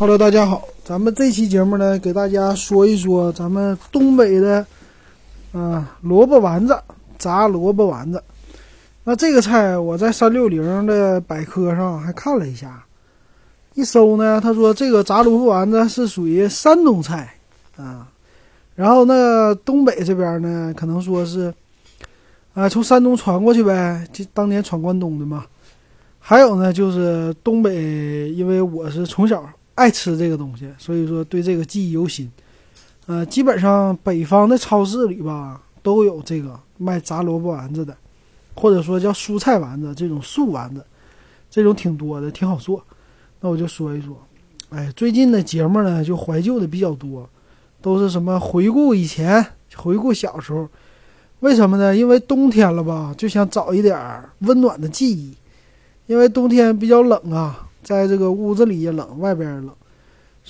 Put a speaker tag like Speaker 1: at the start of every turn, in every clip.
Speaker 1: Hello，大家好，咱们这期节目呢，给大家说一说咱们东北的，嗯、萝卜丸子，炸萝卜丸子。那这个菜我在三六零的百科上还看了一下，一搜呢，他说这个炸萝卜丸子是属于山东菜啊，然后那东北这边呢，可能说是，啊、从山东传过去呗，就当年闯关东的嘛。还有呢，就是东北，因为我是从小爱吃这个东西，所以说对这个记忆犹新。呃，基本上北方的超市里吧都有这个卖炸萝卜丸子的，或者说叫蔬菜丸子这种素丸子，这种挺多的，挺好做。那我就说一说，哎，最近的节目呢就怀旧的比较多，都是什么回顾以前，回顾小时候。为什么呢？因为冬天了吧，就想找一点儿温暖的记忆。因为冬天比较冷啊，在这个屋子里也冷，外边也冷，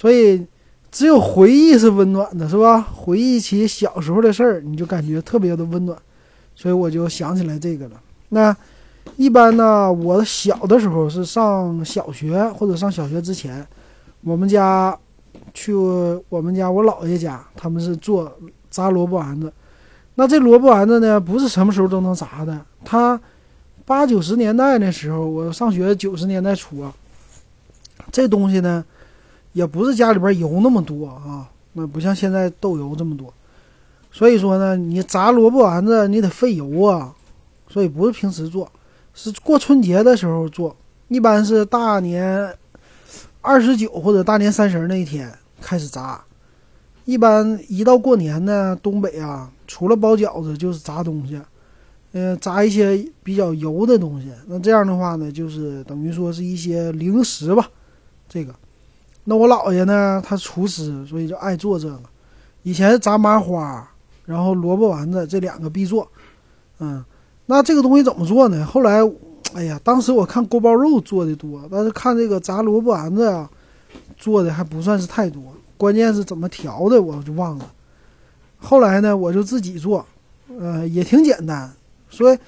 Speaker 1: 所以只有回忆是温暖的，是吧？回忆起小时候的事儿，你就感觉特别的温暖，所以我就想起来这个了。那一般呢，我小的时候是上小学或者上小学之前，我们家去我们家我姥爷家，他们是做炸萝卜丸子。那这萝卜丸子呢，不是什么时候都能炸的，它。八九十年代那时候，我上学九十年代初啊，这东西呢，也不是家里边油那么多啊，那不像现在豆油这么多，所以说呢，你炸萝卜丸子你得费油啊，所以不是平时做，是过春节的时候做，一般是大年二十九或者大年三十那一天开始炸，一般一到过年呢，东北啊，除了包饺子就是炸东西。嗯，炸一些比较油的东西，那这样的话呢，就是等于说是一些零食吧。这个，那我姥爷呢，他厨师，所以就爱做这个。以前炸麻花，然后萝卜丸子这两个必做。嗯，那这个东西怎么做呢？后来，哎呀，当时我看锅包肉做的多，但是看这个炸萝卜丸子啊，做的还不算是太多。关键是怎么调的，我就忘了。后来呢，我就自己做，呃，也挺简单。所以，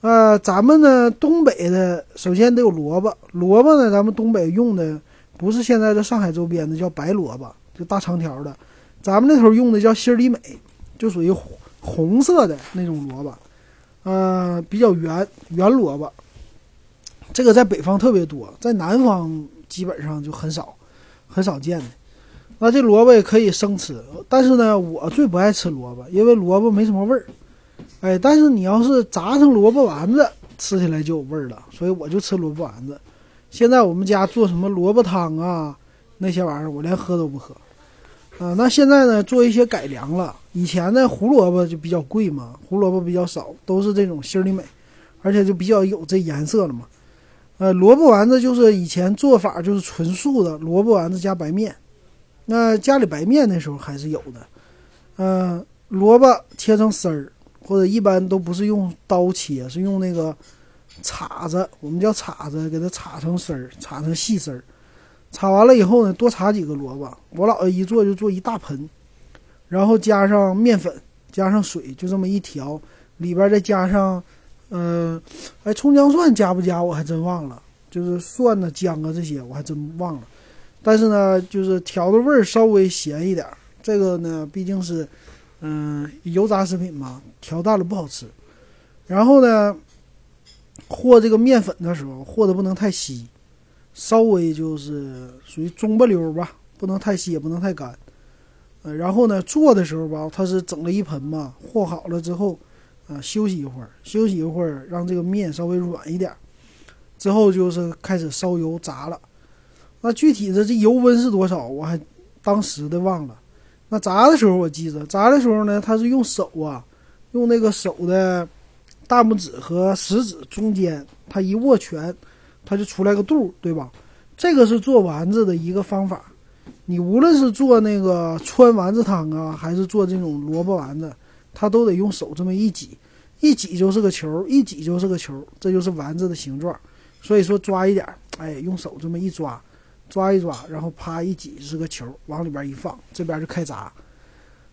Speaker 1: 呃，咱们呢，东北的首先得有萝卜。萝卜呢，咱们东北用的不是现在的上海周边的叫白萝卜，就大长条的。咱们那头用的叫心里美，就属于红色的那种萝卜，呃，比较圆圆萝卜。这个在北方特别多，在南方基本上就很少，很少见的。那这萝卜也可以生吃，但是呢，我最不爱吃萝卜，因为萝卜没什么味儿。哎，但是你要是炸成萝卜丸子，吃起来就有味儿了，所以我就吃萝卜丸子。现在我们家做什么萝卜汤啊，那些玩意儿我连喝都不喝。啊，那现在呢做一些改良了。以前呢胡萝卜就比较贵嘛，胡萝卜比较少，都是这种心里美，而且就比较有这颜色了嘛。呃，萝卜丸子就是以前做法就是纯素的萝卜丸子加白面，那家里白面那时候还是有的。嗯，萝卜切成丝儿。或者一般都不是用刀切，是用那个叉子，我们叫叉子，给它叉成丝儿，叉成细丝儿。叉完了以后呢，多叉几个萝卜。我姥爷一做就做一大盆，然后加上面粉，加上水，就这么一调，里边再加上，嗯，哎，葱姜蒜加不加我还真忘了，就是蒜呢、姜啊这些我还真忘了。但是呢，就是调的味儿稍微咸一点。这个呢，毕竟是。嗯，油炸食品嘛，调淡了不好吃。然后呢，和这个面粉的时候，和的不能太稀，稍微就是属于中不溜吧，不能太稀，也不能太干。呃，然后呢，做的时候吧，它是整了一盆嘛，和好了之后，啊，休息一会儿，休息一会儿，让这个面稍微软一点，之后就是开始烧油炸了。那具体的这油温是多少，我还当时的忘了。那炸的时候，我记着，炸的时候呢，他是用手啊，用那个手的大拇指和食指中间，它一握拳，它就出来个肚，对吧？这个是做丸子的一个方法。你无论是做那个川丸子汤啊，还是做这种萝卜丸子，它都得用手这么一挤，一挤就是个球，一挤就是个球，这就是丸子的形状。所以说抓一点，哎，用手这么一抓。抓一抓，然后啪一挤是个球，往里边一放，这边就开炸。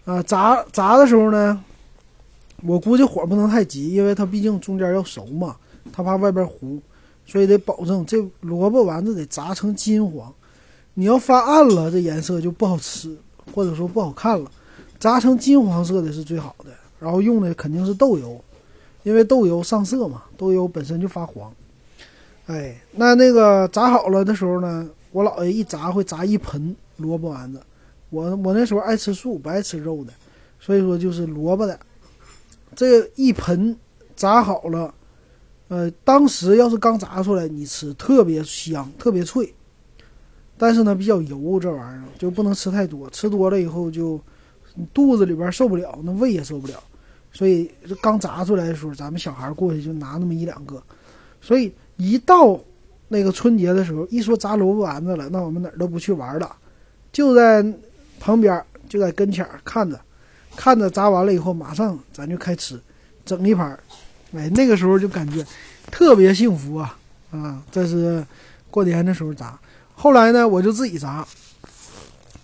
Speaker 1: 啊，炸炸的时候呢，我估计火不能太急，因为它毕竟中间要熟嘛，它怕外边糊，所以得保证这萝卜丸子得炸成金黄。你要发暗了，这颜色就不好吃，或者说不好看了。炸成金黄色的是最好的，然后用的肯定是豆油，因为豆油上色嘛，豆油本身就发黄。哎，那那个炸好了的时候呢，我姥爷一炸会炸一盆萝卜丸子。我我那时候爱吃素，不爱吃肉的，所以说就是萝卜的。这一盆炸好了，呃，当时要是刚炸出来，你吃特别香，特别脆。但是呢，比较油，这玩意儿就不能吃太多，吃多了以后就肚子里边受不了，那胃也受不了。所以刚炸出来的时候，咱们小孩过去就拿那么一两个。所以一到那个春节的时候，一说炸萝卜丸子了，那我们哪儿都不去玩了，就在旁边，就在跟前看着，看着炸完了以后，马上咱就开吃，整一盘儿。哎，那个时候就感觉特别幸福啊啊！这是过年的时候炸。后来呢，我就自己炸。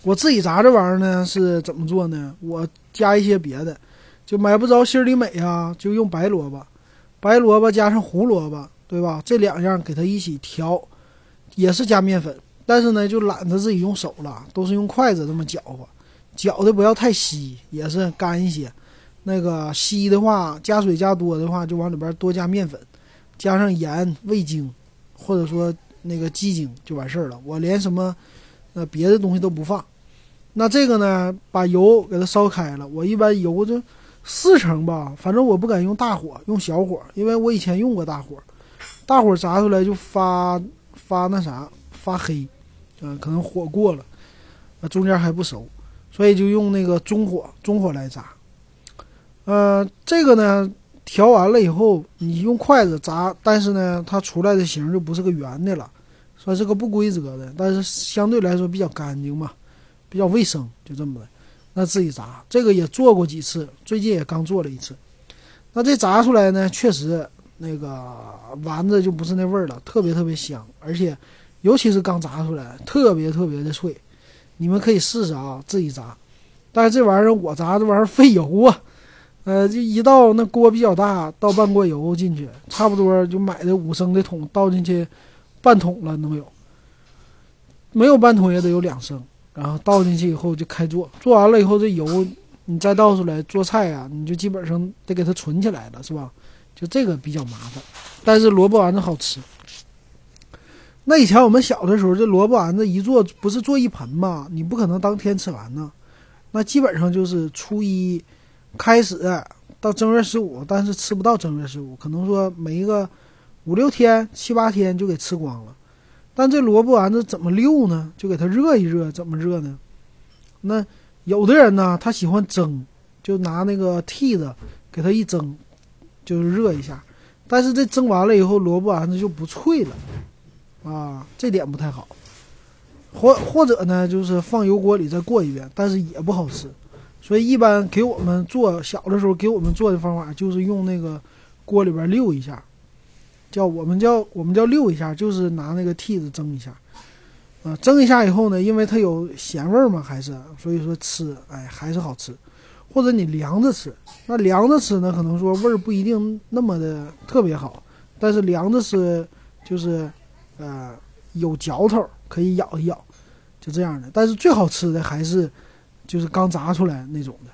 Speaker 1: 我自己炸这玩意儿呢是怎么做呢？我加一些别的，就买不着心里美啊，就用白萝卜，白萝卜加上胡萝卜，对吧？这两样给它一起调，也是加面粉，但是呢就懒得自己用手了，都是用筷子这么搅和，搅的不要太稀，也是干一些。那个稀的话，加水加多的话，就往里边多加面粉，加上盐、味精，或者说。那个鸡精就完事儿了，我连什么呃别的东西都不放。那这个呢，把油给它烧开了。我一般油就四成吧，反正我不敢用大火，用小火，因为我以前用过大火，大火炸出来就发发那啥发黑，嗯，可能火过了，那中间还不熟，所以就用那个中火中火来炸。呃，这个呢。调完了以后，你用筷子炸，但是呢，它出来的形就不是个圆的了，算是个不规则的，但是相对来说比较干净嘛，比较卫生，就这么的。那自己炸，这个也做过几次，最近也刚做了一次。那这炸出来呢，确实那个丸子就不是那味儿了，特别特别香，而且尤其是刚炸出来，特别特别的脆。你们可以试试啊，自己炸。但是这玩意儿我炸这玩意儿费油啊。呃，就一倒那锅比较大，倒半锅油进去，差不多就买的五升的桶倒进去，半桶了能有，没有半桶也得有两升。然后倒进去以后就开做，做完了以后这油你再倒出来做菜啊，你就基本上得给它存起来了，是吧？就这个比较麻烦，但是萝卜丸子好吃。那以前我们小的时候，这萝卜丸子一做不是做一盆吗？你不可能当天吃完呢，那基本上就是初一。开始到正月十五，但是吃不到正月十五，可能说没个五六天、七八天就给吃光了。但这萝卜丸子怎么溜呢？就给它热一热，怎么热呢？那有的人呢，他喜欢蒸，就拿那个屉子给它一蒸，就是热一下。但是这蒸完了以后，萝卜丸子就不脆了，啊，这点不太好。或或者呢，就是放油锅里再过一遍，但是也不好吃。所以一般给我们做小的时候给我们做的方法就是用那个锅里边溜一下，叫我们叫我们叫溜一下，就是拿那个屉子蒸一下，啊，蒸一下以后呢，因为它有咸味儿嘛，还是所以说吃哎还是好吃，或者你凉着吃，那凉着吃呢，可能说味儿不一定那么的特别好，但是凉着吃就是呃有嚼头，可以咬一咬，就这样的。但是最好吃的还是。就是刚炸出来那种的，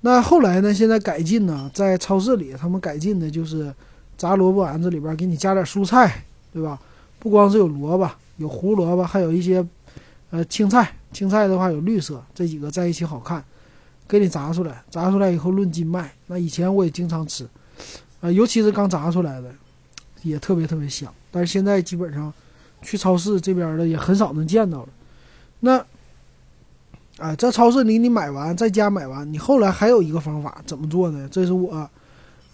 Speaker 1: 那后来呢？现在改进呢，在超市里他们改进的就是炸萝卜丸子里边给你加点蔬菜，对吧？不光是有萝卜，有胡萝卜，还有一些呃青菜。青菜的话有绿色，这几个在一起好看，给你炸出来。炸出来以后论斤卖。那以前我也经常吃，啊，尤其是刚炸出来的，也特别特别香。但是现在基本上去超市这边的也很少能见到了。那。啊，在超市里你买完，在家买完，你后来还有一个方法怎么做呢？这是我，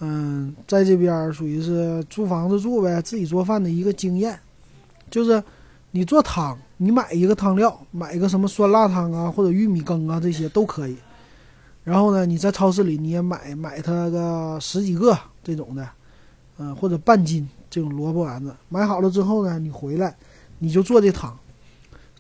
Speaker 1: 嗯，在这边属于是租房子住呗，自己做饭的一个经验，就是你做汤，你买一个汤料，买一个什么酸辣汤啊，或者玉米羹啊，这些都可以。然后呢，你在超市里你也买买它个十几个这种的，嗯，或者半斤这种萝卜丸子，买好了之后呢，你回来你就做这汤。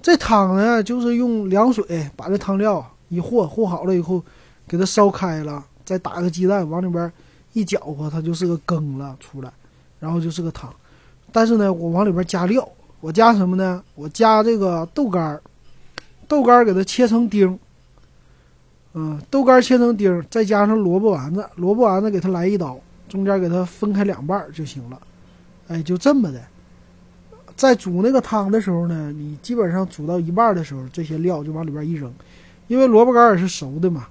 Speaker 1: 这汤呢，就是用凉水把这汤料一和，和好了以后，给它烧开了，再打个鸡蛋往里边一搅和，它就是个羹了出来，然后就是个汤。但是呢，我往里边加料，我加什么呢？我加这个豆干儿，豆干儿给它切成丁，嗯，豆干切成丁，再加上萝卜丸子，萝卜丸子给它来一刀，中间给它分开两半儿就行了。哎，就这么的。在煮那个汤的时候呢，你基本上煮到一半的时候，这些料就往里边一扔，因为萝卜干也是熟的嘛，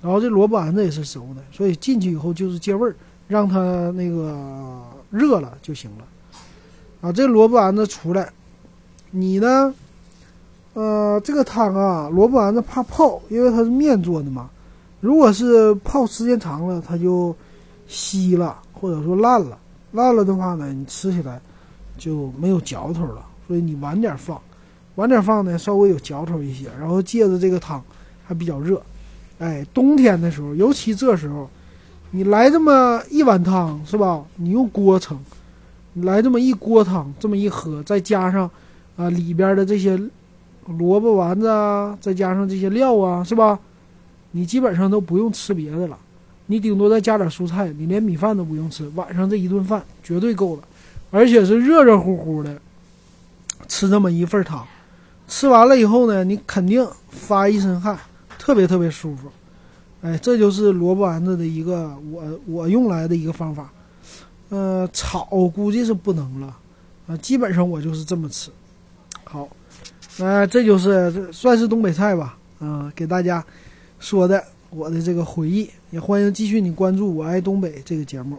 Speaker 1: 然后这萝卜丸子也是熟的，所以进去以后就是借味儿，让它那个热了就行了。啊，这萝卜丸子出来，你呢？呃，这个汤啊，萝卜丸子怕泡，因为它是面做的嘛。如果是泡时间长了，它就稀了，或者说烂了。烂了的话呢，你吃起来就没有嚼头了。所以你晚点放，晚点放呢，稍微有嚼头一些。然后借着这个汤还比较热，哎，冬天的时候，尤其这时候，你来这么一碗汤是吧？你用锅盛，来这么一锅汤，这么一喝，再加上啊里边的这些。萝卜丸子啊，再加上这些料啊，是吧？你基本上都不用吃别的了，你顶多再加点蔬菜，你连米饭都不用吃，晚上这一顿饭绝对够了，而且是热热乎乎的，吃这么一份汤，吃完了以后呢，你肯定发一身汗，特别特别舒服。哎，这就是萝卜丸子的一个我我用来的一个方法。呃，炒估计是不能了，啊，基本上我就是这么吃。好。那这就是这算是东北菜吧，嗯，给大家说的我的这个回忆，也欢迎继续你关注我爱东北这个节目。